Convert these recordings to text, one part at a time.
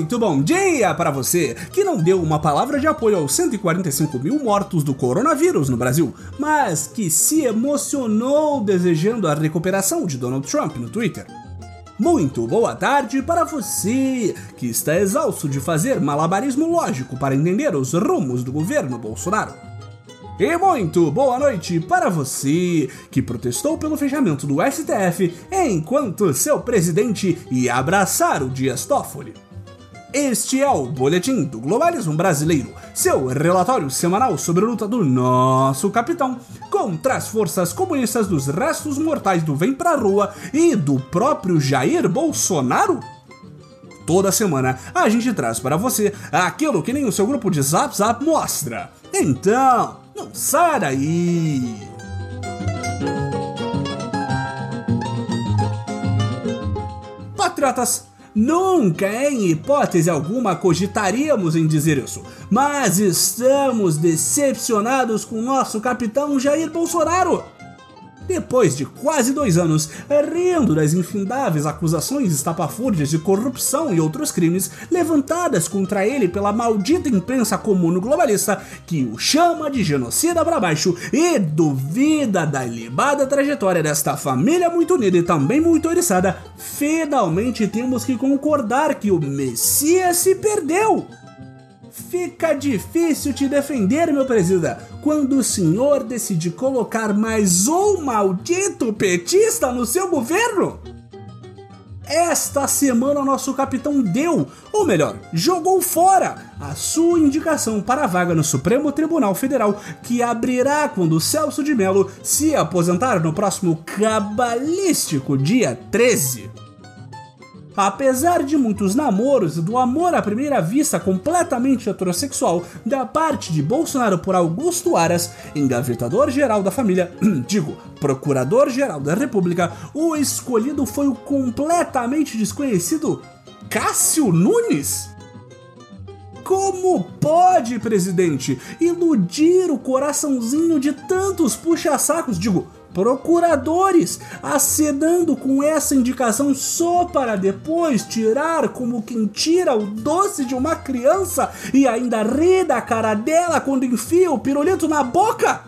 Muito bom dia para você que não deu uma palavra de apoio aos 145 mil mortos do coronavírus no Brasil, mas que se emocionou desejando a recuperação de Donald Trump no Twitter. Muito boa tarde para você que está exausto de fazer malabarismo lógico para entender os rumos do governo Bolsonaro. E muito boa noite para você que protestou pelo fechamento do STF enquanto seu presidente ia abraçar o Dias Toffoli. Este é o Boletim do Globalismo Brasileiro, seu relatório semanal sobre a luta do nosso capitão contra as forças comunistas dos restos mortais do Vem Pra Rua e do próprio Jair Bolsonaro? Toda semana a gente traz para você aquilo que nem o seu grupo de Zap Zap mostra. Então, não sai daí! Patriotas, Nunca, em hipótese alguma, cogitaríamos em dizer isso, mas estamos decepcionados com nosso capitão Jair Bolsonaro. Depois de quase dois anos rindo das infindáveis acusações estapafúrdias de corrupção e outros crimes levantadas contra ele pela maldita imprensa comum globalista que o chama de genocida para baixo e duvida da ilibada trajetória desta família muito unida e também muito oriçada, finalmente temos que concordar que o Messias se perdeu. Fica difícil te defender, meu presida, quando o senhor decide colocar mais um maldito petista no seu governo? Esta semana nosso capitão deu, ou melhor, jogou fora a sua indicação para a vaga no Supremo Tribunal Federal, que abrirá quando Celso de Mello se aposentar no próximo cabalístico dia 13. Apesar de muitos namoros e do amor à primeira vista completamente heterossexual da parte de Bolsonaro por Augusto Aras, engavetador-geral da família, digo, procurador-geral da República, o escolhido foi o completamente desconhecido Cássio Nunes. Como pode, presidente, iludir o coraçãozinho de tantos puxa-sacos, digo, procuradores, acenando com essa indicação só para depois tirar como quem tira o doce de uma criança e ainda ri da cara dela quando enfia o pirulito na boca?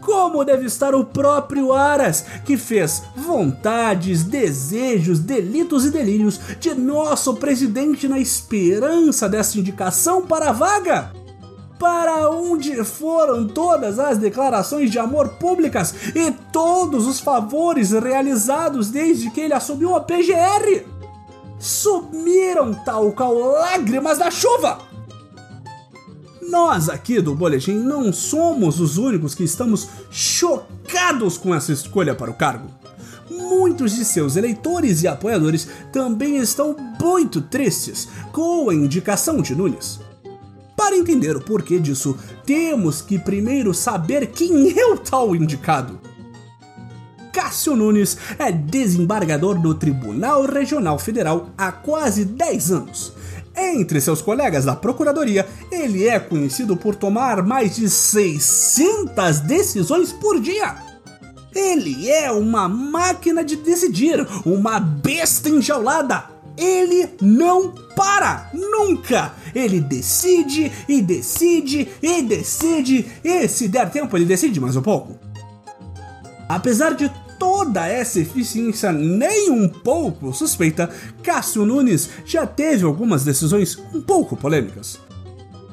Como deve estar o próprio Aras, que fez vontades, desejos, delitos e delírios de nosso presidente na esperança dessa indicação para a vaga? Para onde foram todas as declarações de amor públicas e todos os favores realizados desde que ele assumiu a PGR? Sumiram tal qual lágrimas da chuva! Nós aqui do Boletim não somos os únicos que estamos chocados com essa escolha para o cargo. Muitos de seus eleitores e apoiadores também estão muito tristes com a indicação de Nunes. Para entender o porquê disso, temos que primeiro saber quem é o tal indicado. Cássio Nunes é desembargador do Tribunal Regional Federal há quase 10 anos. Entre seus colegas da Procuradoria, ele é conhecido por tomar mais de 600 decisões por dia. Ele é uma máquina de decidir, uma besta enjaulada. Ele não para, nunca! Ele decide e decide e decide, e se der tempo ele decide mais um pouco. Apesar de toda essa eficiência nem um pouco suspeita, Cássio Nunes já teve algumas decisões um pouco polêmicas.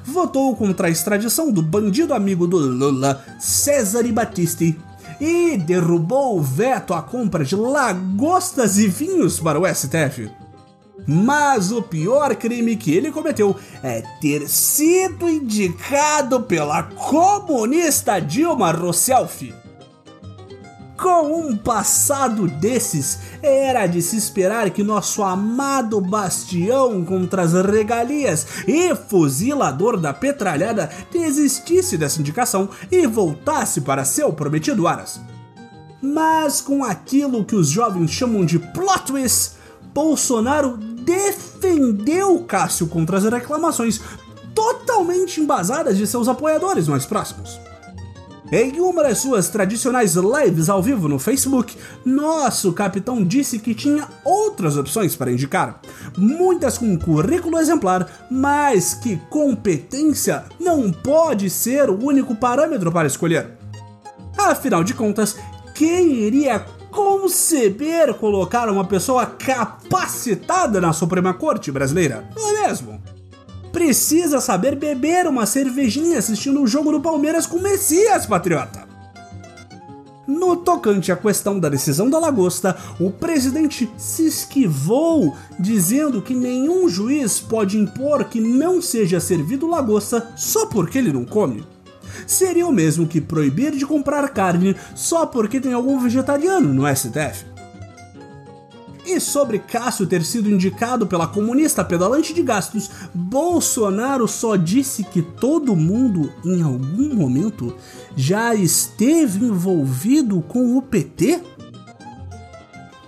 Votou contra a extradição do bandido amigo do Lula, Cesare Battisti, e derrubou o veto à compra de lagostas e vinhos para o STF. Mas o pior crime que ele cometeu é ter sido indicado pela comunista Dilma Rousseff. Com um passado desses, era de se esperar que nosso amado bastião contra as regalias e fuzilador da petralhada desistisse dessa indicação e voltasse para seu prometido Aras. Mas com aquilo que os jovens chamam de plot twist, Bolsonaro defendeu Cássio contra as reclamações totalmente embasadas de seus apoiadores mais próximos. Em uma das suas tradicionais lives ao vivo no Facebook, nosso capitão disse que tinha outras opções para indicar, muitas com currículo exemplar, mas que competência não pode ser o único parâmetro para escolher. Afinal de contas, quem iria conceber colocar uma pessoa capacitada na Suprema Corte brasileira? Não é mesmo? precisa saber beber uma cervejinha assistindo o jogo do Palmeiras com Messias, patriota. No tocante à questão da decisão da lagosta, o presidente se esquivou, dizendo que nenhum juiz pode impor que não seja servido lagosta só porque ele não come. Seria o mesmo que proibir de comprar carne só porque tem algum vegetariano no STF. E sobre Cássio ter sido indicado pela comunista pedalante de gastos, Bolsonaro só disse que todo mundo, em algum momento, já esteve envolvido com o PT?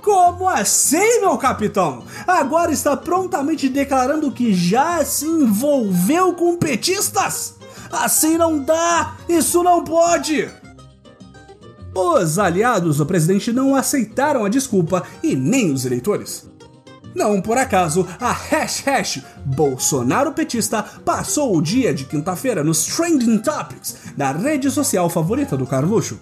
Como assim, meu capitão? Agora está prontamente declarando que já se envolveu com petistas? Assim não dá! Isso não pode! Os aliados do presidente não aceitaram a desculpa e nem os eleitores. Não por acaso, a hash hash Bolsonaro Petista passou o dia de quinta-feira nos Trending Topics da rede social favorita do Carluxo.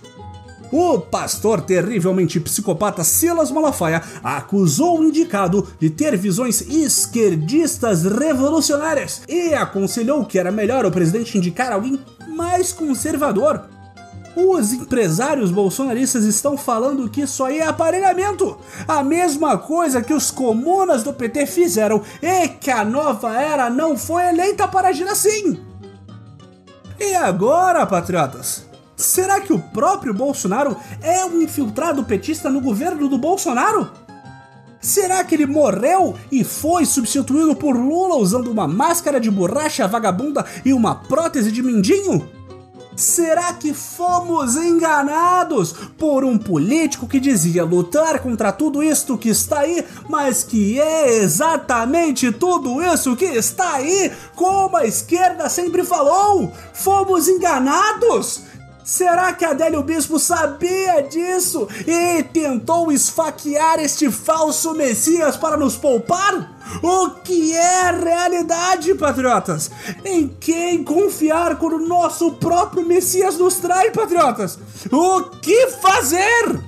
O pastor terrivelmente psicopata Silas Malafaia acusou o indicado de ter visões esquerdistas revolucionárias e aconselhou que era melhor o presidente indicar alguém mais conservador. Os empresários bolsonaristas estão falando que isso aí é aparelhamento. A mesma coisa que os comunas do PT fizeram e que a nova era não foi eleita para agir assim. E agora, patriotas? Será que o próprio Bolsonaro é um infiltrado petista no governo do Bolsonaro? Será que ele morreu e foi substituído por Lula usando uma máscara de borracha vagabunda e uma prótese de mindinho? Será que fomos enganados por um político que dizia lutar contra tudo isto que está aí, mas que é exatamente tudo isso que está aí, como a esquerda sempre falou? Fomos enganados? Será que Adélio Bispo sabia disso e tentou esfaquear este falso Messias para nos poupar? O que é realidade, patriotas? Em quem confiar quando o nosso próprio Messias nos trai, patriotas? O que fazer?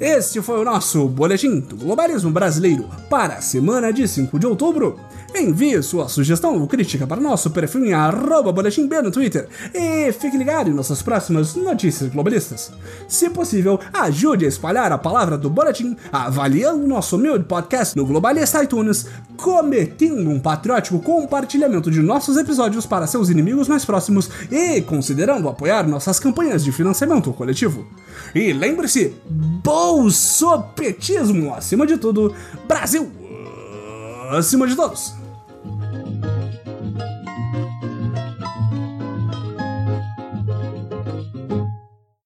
Este foi o nosso Boletim do Globalismo Brasileiro para a semana de 5 de outubro. Envie sua sugestão ou crítica para nosso perfil em arroba boletim B no Twitter e fique ligado em nossas próximas notícias globalistas. Se possível, ajude a espalhar a palavra do boletim avaliando nosso humilde podcast no Globalista iTunes, cometendo um patriótico compartilhamento de nossos episódios para seus inimigos mais próximos e considerando apoiar nossas campanhas de financiamento coletivo. E lembre-se, bolsopetismo acima de tudo, Brasil acima de todos!